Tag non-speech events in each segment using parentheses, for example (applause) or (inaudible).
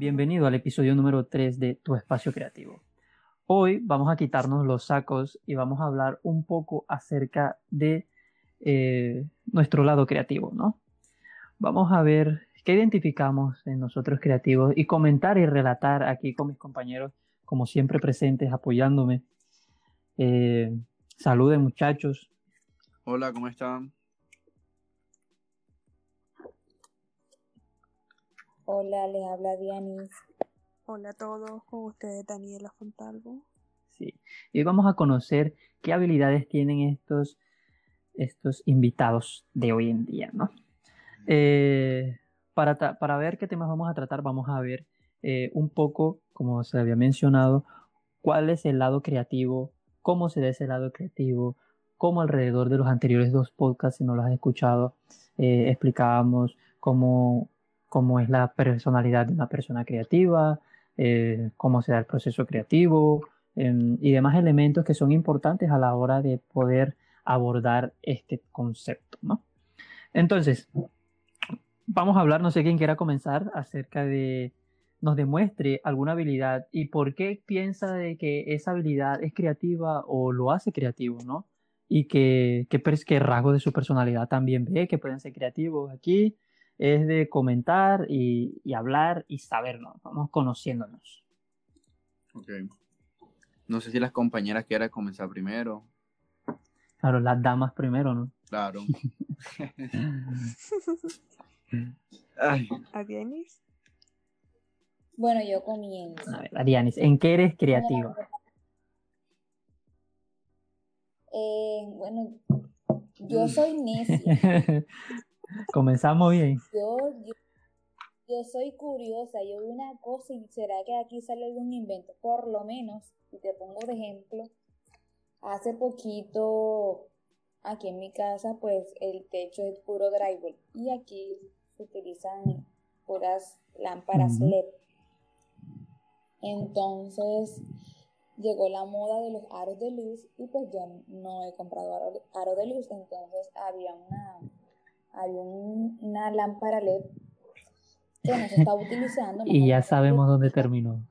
bienvenido al episodio número 3 de Tu Espacio Creativo. Hoy vamos a quitarnos los sacos y vamos a hablar un poco acerca de eh, nuestro lado creativo, ¿no? Vamos a ver qué identificamos en nosotros creativos y comentar y relatar aquí con mis compañeros, como siempre presentes, apoyándome. Eh, saluden muchachos. Hola, ¿cómo están? Hola, les habla Dianis. Hola a todos, con ustedes Daniela Fontalvo. Sí, y hoy vamos a conocer qué habilidades tienen estos, estos invitados de hoy en día, ¿no? Eh, para, para, ver qué temas vamos a tratar, vamos a ver eh, un poco, como se había mencionado, cuál es el lado creativo, cómo se da ese lado creativo, cómo alrededor de los anteriores dos podcasts, si no los has escuchado, eh, explicábamos cómo cómo es la personalidad de una persona creativa, eh, cómo se da el proceso creativo em, y demás elementos que son importantes a la hora de poder abordar este concepto, ¿no? Entonces, vamos a hablar, no sé quién quiera comenzar, acerca de, nos demuestre alguna habilidad y por qué piensa de que esa habilidad es creativa o lo hace creativo, ¿no? Y que, que, que rasgos de su personalidad también ve que pueden ser creativos aquí es de comentar y, hablar y sabernos, vamos conociéndonos. Ok. No sé si las compañeras quieran comenzar primero. Claro, las damas primero, ¿no? Claro. (laughs) Ay. ¿Adianis? Bueno, yo comienzo. A ver, Adianis, ¿en qué eres creativa? Eh, bueno, yo soy necia. (laughs) Comenzamos bien. Yo, yo, soy curiosa, yo veo una cosa y será que aquí sale algún invento. Por lo menos, y te pongo de ejemplo, hace poquito aquí en mi casa, pues el techo es puro drywall y aquí se utilizan puras lámparas LED. Entonces llegó la moda de los aros de luz y pues yo no he comprado aro, aro de luz, entonces había una hay una lámpara LED que no se está utilizando. y ya sabemos dónde terminó.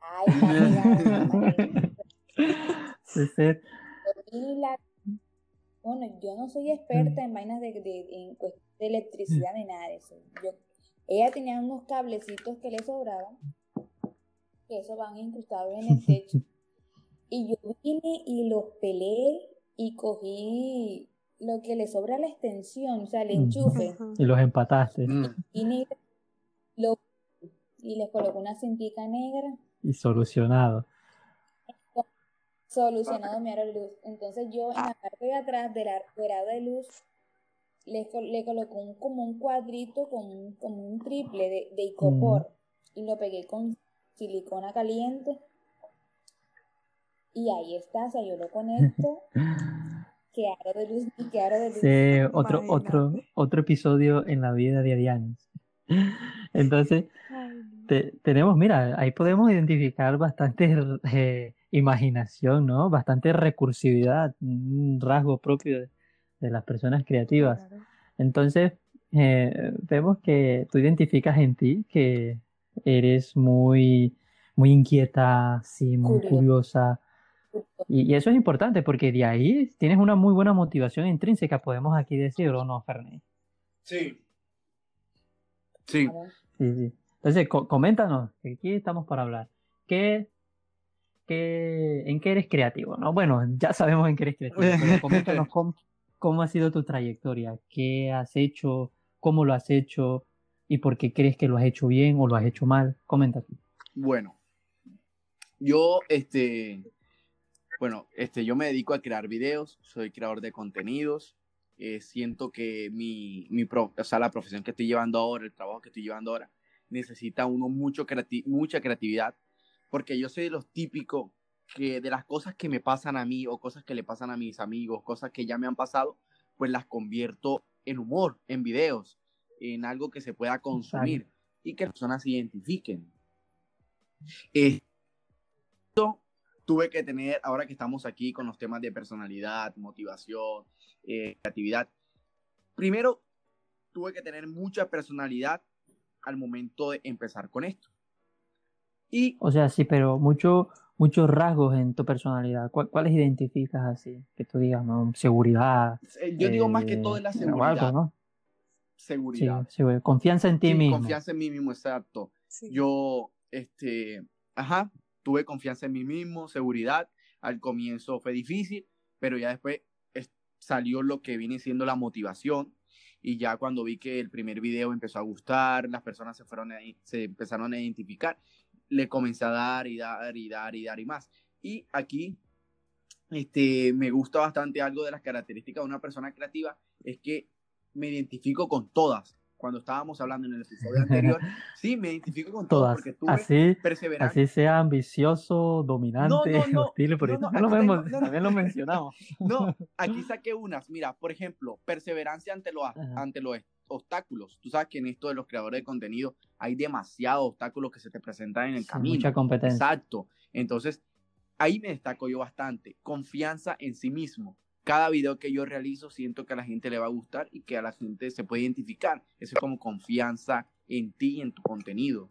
Ay, (laughs) Bueno, yo no soy experta en vainas de, de, de electricidad ni nada de eso. Yo, ella tenía unos cablecitos que le sobraban, que eso van incrustados en el techo. (laughs) Y yo vine y los pelé y cogí lo que le sobra la extensión, o sea, el enchufe. Y los empataste. Mm. Y, y les colocó una cintica negra. Y solucionado. Solucionado mi aro de luz. Entonces yo en la parte de atrás del aro de luz le, le colocó un, como un cuadrito con un, como un triple de, de icopor y lo pegué con silicona caliente. Y ahí está, o sea, yo lo conecto (laughs) Qué aro de luz, qué aro de luz. Sí, otro, otro, otro episodio en la vida de. (laughs) Entonces, tenemos, mira, ahí podemos identificar bastante eh, imaginación, ¿no? Bastante recursividad, un rasgo propio de, las personas creativas. Entonces, eh, vemos que tú identificas en ti que eres muy, muy inquieta, sí, muy curiosa y, eso es importante porque de ahí tienes una muy buena motivación intrínseca, podemos aquí decirlo, ¿no, Fernández? Sí. Sí. Entonces, coméntanos, aquí estamos para hablar. ¿Qué, qué, ¿En qué eres creativo? ¿no? Bueno, ya sabemos en qué eres creativo, pero (laughs) coméntanos cómo, ha sido tu trayectoria, qué has hecho, cómo lo has hecho y por qué crees que lo has hecho bien o lo has hecho mal. Coméntate. Bueno, yo, este, bueno, este, yo me dedico a crear videos, soy creador de contenidos. Eh, siento que mi, mi o sea, la profesión que estoy llevando ahora, el trabajo que estoy llevando ahora, necesita uno mucho mucha creatividad, porque yo soy de los típicos que de las cosas que me pasan a mí o cosas que le pasan a mis amigos, cosas que ya me han pasado, pues las convierto en humor, en videos, en algo que se pueda consumir y que las personas se identifiquen. Esto tuve que tener, ahora que estamos aquí con los temas de personalidad, motivación, eh, creatividad, primero tuve que tener mucha personalidad al momento de empezar con esto. Y, O sea, sí, pero mucho, muchos rasgos en tu personalidad. ¿Cuál- ¿Cuáles identificas así? Que tú digas, ¿no? Seguridad. eh, yo digo más que eh, todo en la o algo, seguridad. ¿no? Sí, Seguridad. sí, confianza en ti Sí, mismo. confianza en mí mismo, exacto. Sí. Yo, este, ajá, tuve confianza en mí mismo, seguridad. Al comienzo fue difícil, pero ya después es- salió lo que viene siendo la motivación. Y ya cuando vi que el primer video empezó a gustar, las personas se fueron se empezaron a identificar, le comencé a dar y dar y dar y dar y más. Y aquí, este, me gusta bastante algo de las características de una persona creativa, es que me identifico con todas. Cuando estábamos hablando en el episodio (laughs) anterior, sí, me identifico con todas, Todas. porque tuve Así, perseverancia. así sea ambicioso, dominante, No, no, no. (laughs) hostil, no, también, lo vemos- también lo mencionamos. (laughs) No, aquí saqué unas. Mira, por ejemplo, perseverancia ante los, ante los obstáculos. Tú sabes que en esto de los creadores de contenido hay demasiados obstáculos que se te presentan en el Sí, camino. mucha competencia. Exacto. Entonces, ahí me destaco yo bastante. Confianza en sí mismo. Cada video que yo realizo siento que a la gente le va a gustar y que a la gente se puede identificar. Eso es como confianza en ti y en tu contenido.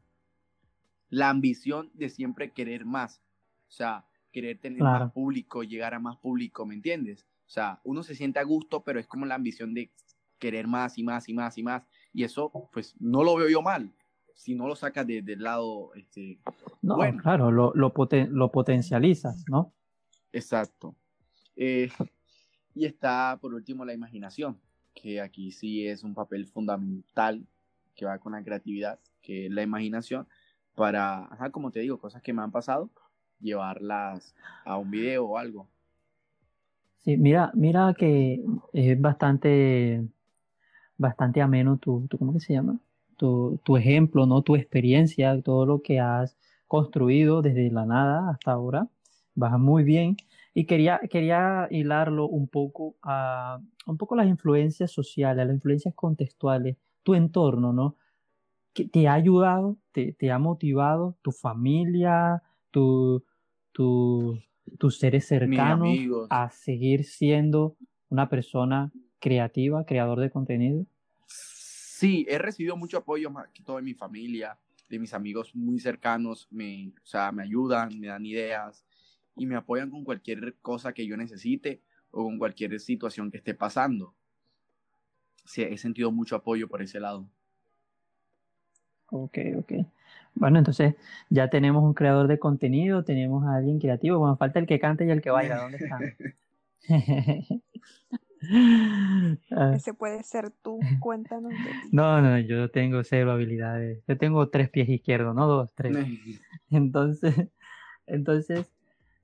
La ambición de siempre querer más. O sea, querer tener Claro. más público, llegar a más público, ¿me entiendes? O sea, uno se siente a gusto, pero es como la ambición de querer más y más y más y más. Y eso, pues, no lo veo yo mal. Si no lo sacas de- del lado, este, No, bueno. claro, lo, lo, poten- lo potencializas, ¿no? Exacto. Eh, y está, por último, la imaginación, que aquí sí es un papel fundamental que va con la creatividad, que es la imaginación, para, como te digo, cosas que me han pasado, llevarlas a un video o algo. Sí, mira, mira que es bastante, bastante ameno tu, tu, ¿cómo que se llama? Tu, tu ejemplo, ¿no? Tu experiencia, todo lo que has construido desde la nada hasta ahora. Va muy bien. Y quería, quería hilarlo un poco a, un poco las influencias sociales, a las influencias contextuales, tu entorno, ¿no? ¿Qué te ha ayudado, te, te ha motivado, tu familia, tu, tu, tus seres cercanos a seguir siendo una persona creativa, creador de contenido? Sí, he recibido mucho apoyo más que todo de mi familia, de mis amigos muy cercanos, me, o sea, me ayudan, me dan ideas y me apoyan con cualquier cosa que yo necesite o con cualquier situación que esté pasando. Sí, he sentido mucho apoyo por ese lado. Ok, ok. Bueno, entonces ya tenemos un creador de contenido, tenemos a alguien creativo. Bueno, falta el que cante y el que baila. ¿Dónde están? (laughs) (laughs) Ese puede ser tú. Cuéntanos no, no, yo tengo cero habilidades. Yo tengo tres pies izquierdos, no dos, tres. (laughs) Entonces, entonces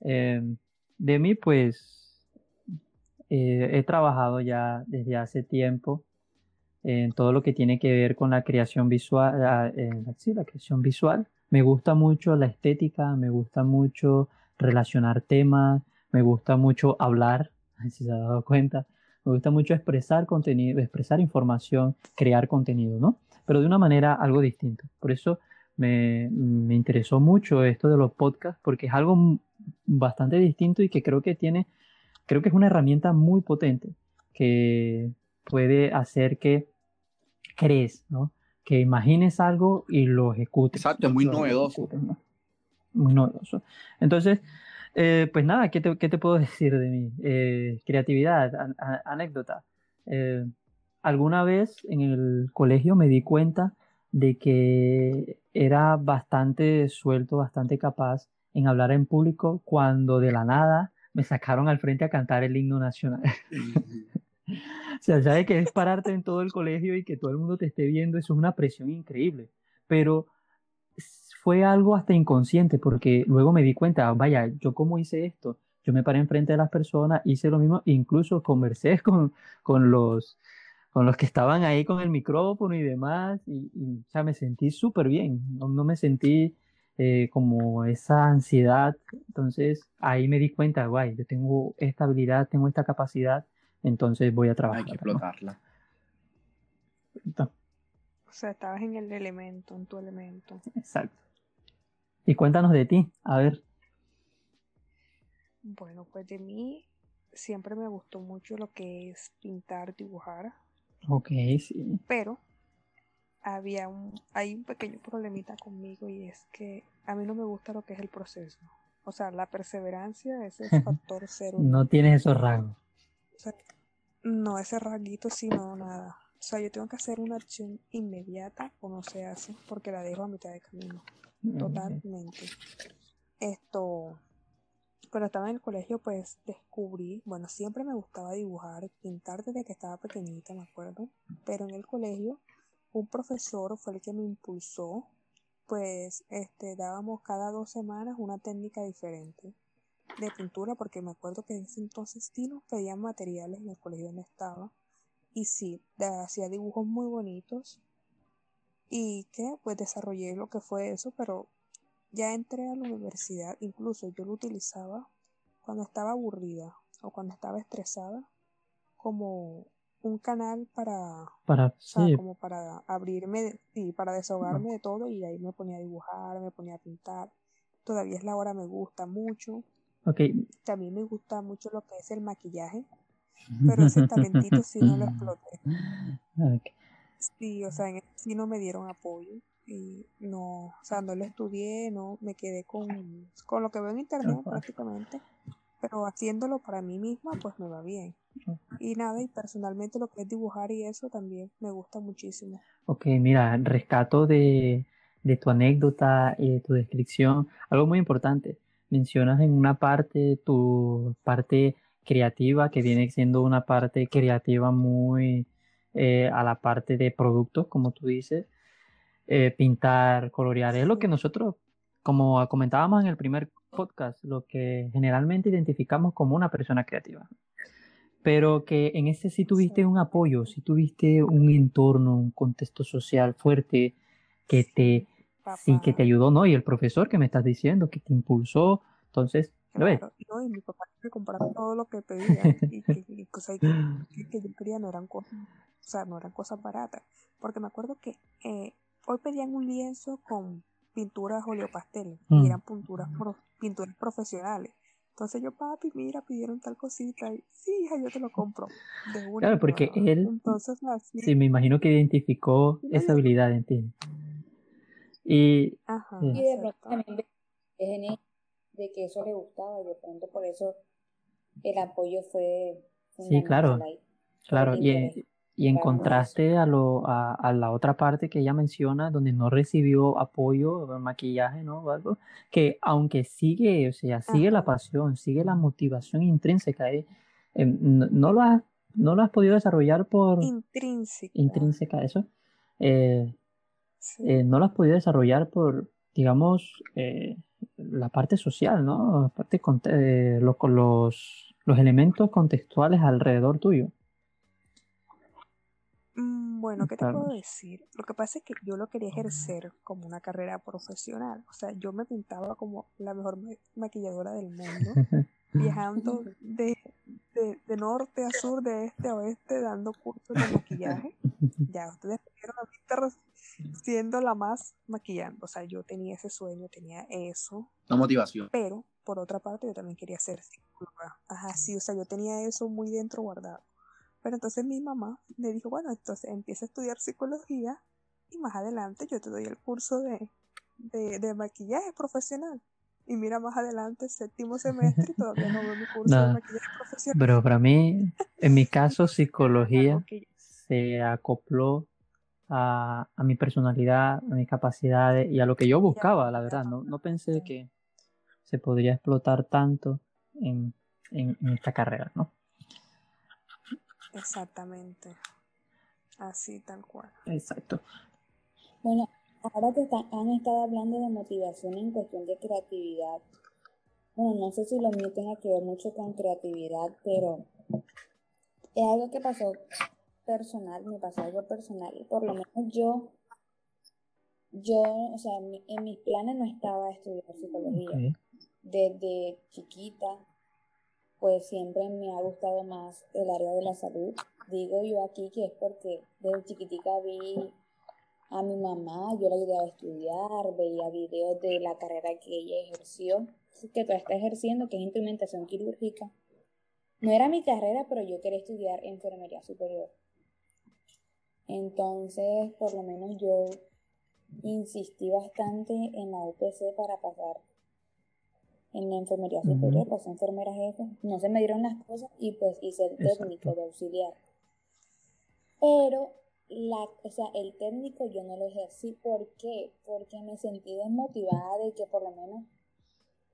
eh, de mí, pues, eh, he trabajado ya desde hace tiempo en todo lo que tiene que ver con la creación visual, ah, sí, la creación visual. Me gusta mucho la estética, me gusta mucho relacionar temas, me gusta mucho hablar, (laughs) si se ha dado cuenta. Me gusta mucho expresar contenido, expresar información, crear contenido, ¿no? Pero de una manera algo distinta. Por eso me, me interesó mucho esto de los podcasts, porque es algo bastante distinto y que creo que tiene, creo que es una herramienta muy potente que puede hacer que crees, ¿no? Que imagines algo y lo ejecutes. Exacto, es muy novedoso. ejecutes, ¿no? Muy novedoso. Entonces, eh, pues nada, ¿qué te, qué te puedo (laughs) decir de mí? Eh, creatividad, an- anécdota. Eh, alguna vez en el colegio me di cuenta de que era bastante suelto, bastante capaz en hablar en público cuando de la nada me sacaron al frente a cantar el himno nacional. (laughs) O sea, sabes que es pararte en todo el colegio y que todo el mundo te esté viendo, eso es una presión increíble. Pero fue algo hasta inconsciente, porque luego me di cuenta, vaya, yo cómo hice esto. Yo me paré enfrente de las personas, hice lo mismo, incluso conversé (laughs) con, con los, con los que estaban ahí con el micrófono y demás, y, y, o sea, me sentí súper bien, no, no me sentí eh, como esa ansiedad. Entonces ahí me di cuenta, guay, yo tengo esta habilidad, tengo esta capacidad, entonces voy a trabajar. Hay que explotarla. O sea, estabas en el elemento, en tu elemento. Exacto. Y cuéntanos de ti, a ver. Bueno, pues de mí siempre me gustó mucho lo que es pintar, dibujar, Ok, sí. pero había un, hay un pequeño problemita conmigo y es que a mí no me gusta lo que es el proceso. O sea, la perseverancia es el (laughs) factor cero. no tienes esos rasgos. O sea, no, ese rasguito sí, no, nada. O sea, yo tengo que hacer una acción inmediata o no se hace porque la dejo a mitad de camino. Totalmente. Esto, cuando estaba en el colegio, pues descubrí, bueno, siempre me gustaba dibujar, pintar desde que estaba pequeñita, me acuerdo, pero en el colegio un profesor fue el que me impulsó, pues este, dábamos cada dos semanas una técnica diferente de pintura, porque me acuerdo que en ese entonces sí nos pedían materiales en el colegio donde estaba, y sí, hacía dibujos muy bonitos, y que pues desarrollé lo que fue eso, pero ya entré a la universidad, incluso yo lo utilizaba cuando estaba aburrida o cuando estaba estresada como un canal para, para como para abrirme y para desahogarme de todo y ahí me ponía a dibujar, me ponía a pintar. Todavía es la hora, me gusta mucho. Okay. También me gusta mucho lo que es el maquillaje, pero ese talentito sí no lo (laughs) exploté. Sí, o sea, en sí no me dieron apoyo y no, o sea, no lo estudié, no, me quedé con, con lo que veo en internet prácticamente, pero haciéndolo para mí misma, pues me va bien. Y nada, y personalmente lo que es dibujar y eso también me gusta muchísimo. Ok, mira, rescato de, de tu anécdota y de tu descripción, algo muy importante. Mencionas en una parte tu parte creativa, que viene siendo una parte creativa muy eh, a la parte de productos, como tú dices, eh, pintar, colorear. Es lo que nosotros, como comentábamos en el primer podcast, lo que generalmente identificamos como una persona creativa. Pero que en ese sí tuviste un apoyo, sí tuviste un entorno, un contexto social fuerte que te, sí, que te ayudó, ¿no? Y el profesor que me estás diciendo, que te impulsó. Entonces, ¿lo ves? No, y mi papá me compraba todo lo que pedía y que, cosas que, que, yo quería no eran cosas o sea, no eran cosas baratas. Porque me acuerdo que eh, hoy pedían un lienzo con pinturas oleopastel y mm. eran pinturas, pinturas profesionales. Entonces yo, papi, mira, pidieron tal cosita. Y, sí, hija, yo te lo compro. claro, porque él, Entonces, sí, me imagino que identificó esa habilidad en ti. Y, Ajá, y de pronto también de que eso le gustaba y de pronto por eso el apoyo fue sí claro claro y, y en contraste a, lo, a, a, la otra parte que ella menciona, donde no recibió apoyo, maquillaje, ¿no? algo, que aunque sigue, o sea, sigue la pasión, sigue la motivación intrínseca, ¿eh? Em, no, lo has, no lo has podido desarrollar por... Intrínseca. Intrínseca, eso. Eh, eh, no lo has podido desarrollar por, digamos, eh, la parte social, ¿no? La parte los, los elementos contextuales alrededor tuyo. Bueno, ¿qué te puedo decir? Lo que pasa es que yo lo quería ejercer como una carrera profesional. O sea, yo me pintaba como la mejor maquilladora del mundo, (laughs) viajando de, de, norte a sur, de este a oeste, dando cursos de maquillaje. Ya, ustedes vieron a mí siendo la más maquillando. O sea, yo tenía ese sueño, tenía eso. La motivación. Pero, por otra parte, yo también quería ser psicóloga. Ajá, sí, o sea, yo tenía eso muy dentro guardado. Pero entonces mi mamá me dijo, bueno, entonces empieza a estudiar psicología y más adelante yo te doy el curso de, de, maquillaje profesional. Y mira más adelante, séptimo semestre, y (laughs) todavía no veo mi curso de maquillaje profesional. Pero para mí, en mi caso, (laughs) psicología se acopló a, a, mi personalidad, a mis capacidades y a lo que yo buscaba, la verdad. No, no pensé que se podría explotar tanto en, en, en esta carrera, ¿no? Exactamente. Así, tal cual. Exacto. Bueno, ahora que han estado hablando de motivación en cuestión de creatividad, bueno, no sé si lo mío tenga que ver mucho con creatividad, pero es algo que pasó personal, me pasó algo personal, y por lo menos yo, yo, o sea, en, mis planes no estaba estudiar psicología. Desde chiquita pues siempre me ha gustado más el área de la salud. Digo yo aquí que es porque desde chiquitica vi a mi mamá, yo la ayudaba a estudiar, veía videos de la carrera que ella ejerció, que todavía está ejerciendo, que es instrumentación quirúrgica. No era mi carrera, pero yo quería estudiar enfermería superior. Entonces, por lo menos yo insistí bastante en la UPC para pasar en la enfermería superior, pasé enfermera jefe, no se me dieron las cosas y pues hice el técnico de auxiliar. Pero la, o sea, el técnico yo no lo ejercí. ¿Por qué? Porque me sentí desmotivada de que por lo menos,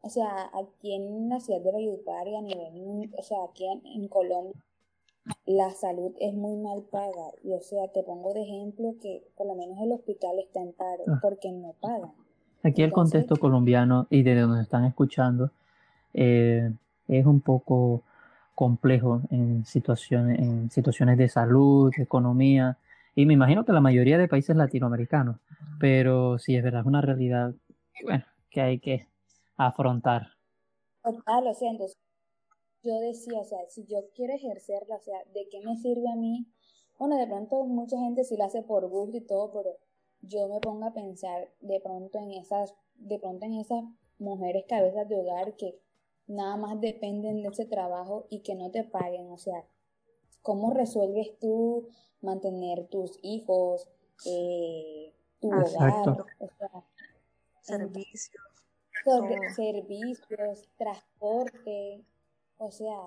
o sea, aquí en la ciudad de Valledupar y a nivel, o sea, aquí en, Colombia, la salud es muy mal paga. Y o sea, te pongo de ejemplo que por lo menos el hospital está en paro ah. porque no pagan. Aquí el contexto colombiano y de donde están escuchando eh, es un poco complejo en situaciones, en situaciones de salud, de economía, y me imagino que la mayoría de países latinoamericanos, pero sí es verdad, es una realidad bueno, que hay que afrontar. Total, o sea, entonces yo decía, o sea, si yo quiero ejercerla, o sea, ¿de qué me sirve a mí? Bueno, de pronto mucha gente sí lo hace por gusto y todo, pero yo me pongo a pensar de pronto en esas, de pronto en esas mujeres cabezas de hogar que nada más dependen de ese trabajo y que no te paguen, o sea, ¿cómo resuelves tú mantener tus hijos, eh, tu hogar, o sea, servicios, servicios, transporte, o sea,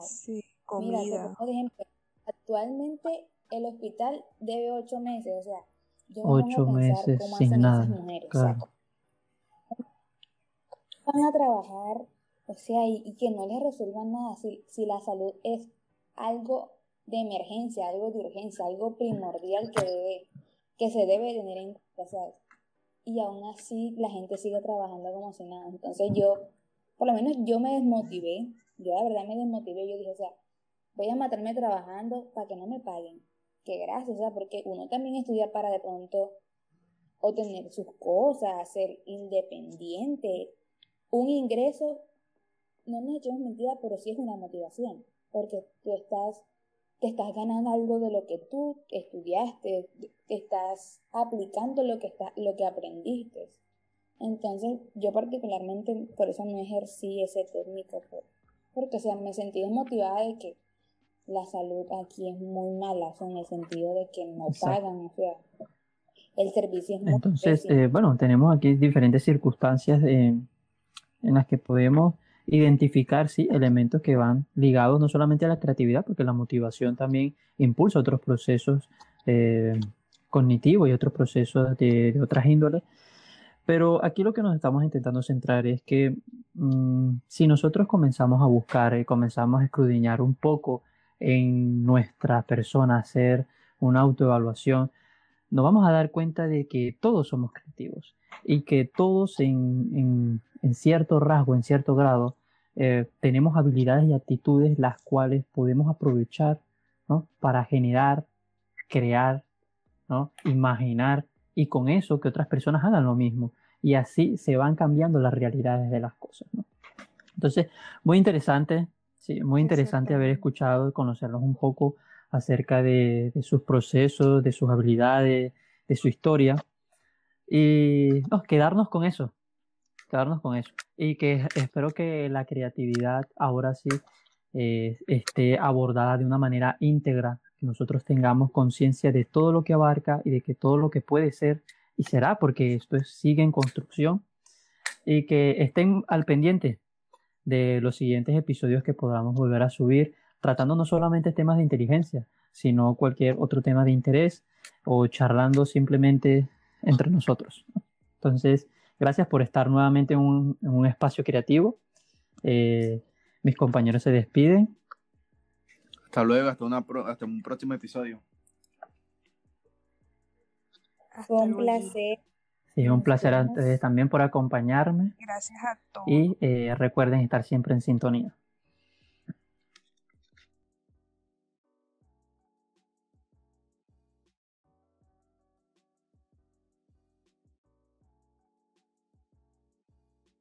comida. mira, por ejemplo, actualmente el hospital debe ocho meses, o sea, ocho meses sin nada, mujeres, van a trabajar, o sea, y, que no les resuelvan nada, si, si la salud es algo de emergencia, algo de urgencia, algo primordial que, que se debe tener en cuenta, Y aún así la gente sigue trabajando como si nada. Entonces yo, por lo menos yo me desmotivé, yo la verdad me desmotivé, yo dije, o sea, voy a matarme trabajando para que no me paguen. Que gracias, o sea, porque uno también estudia para de pronto obtener sus cosas, ser independiente. Un ingreso, no me echemos mentira, pero sí es una motivación, porque tú estás te estás ganando algo de lo que tú estudiaste, estás aplicando lo que, está, lo que aprendiste. Entonces, yo particularmente por eso no ejercí ese técnico, porque o sea, me sentí desmotivada de que la salud aquí es muy mala, en el sentido de que no pagan, o sea, el servicio es muy Entonces, eh, bueno, tenemos aquí diferentes circunstancias en las que podemos identificar sí, elementos que van ligados no solamente a la creatividad, porque la motivación también impulsa otros procesos eh, cognitivos y otros procesos de, otras índoles. Pero aquí lo que nos estamos intentando centrar es que mm, si nosotros comenzamos a buscar y comenzamos a escudriñar un poco en nuestra persona, hacer una autoevaluación, nos vamos a dar cuenta de que todos somos creativos y que todos en, en, cierto rasgo, en cierto grado, eh, tenemos habilidades y actitudes las cuales podemos aprovechar ¿no? para generar, crear, ¿no? imaginar y con eso que otras personas hagan lo mismo. Y así se van cambiando las realidades de las cosas. Entonces, muy interesante, sí, muy interesante haber escuchado y conocerlos un poco acerca de, de, sus procesos, de sus habilidades, de su historia. Y no, quedarnos con eso, quedarnos con eso. Y que espero que la creatividad ahora sí eh, esté abordada de una manera íntegra, que nosotros tengamos conciencia de todo lo que abarca y de que todo lo que puede ser y será, porque esto sigue en construcción, y que estén al pendiente de los siguientes episodios que podamos volver a subir, tratando no solamente temas de inteligencia, sino cualquier otro tema de interés o charlando simplemente entre nosotros. Entonces, gracias por estar nuevamente en un, espacio creativo. Eh, mis compañeros se despiden. Hasta luego, hasta, una hasta un próximo episodio. Fue un placer. Sí, un placer a ustedes también por acompañarme. Gracias a todos. Y eh, recuerden estar siempre en sintonía.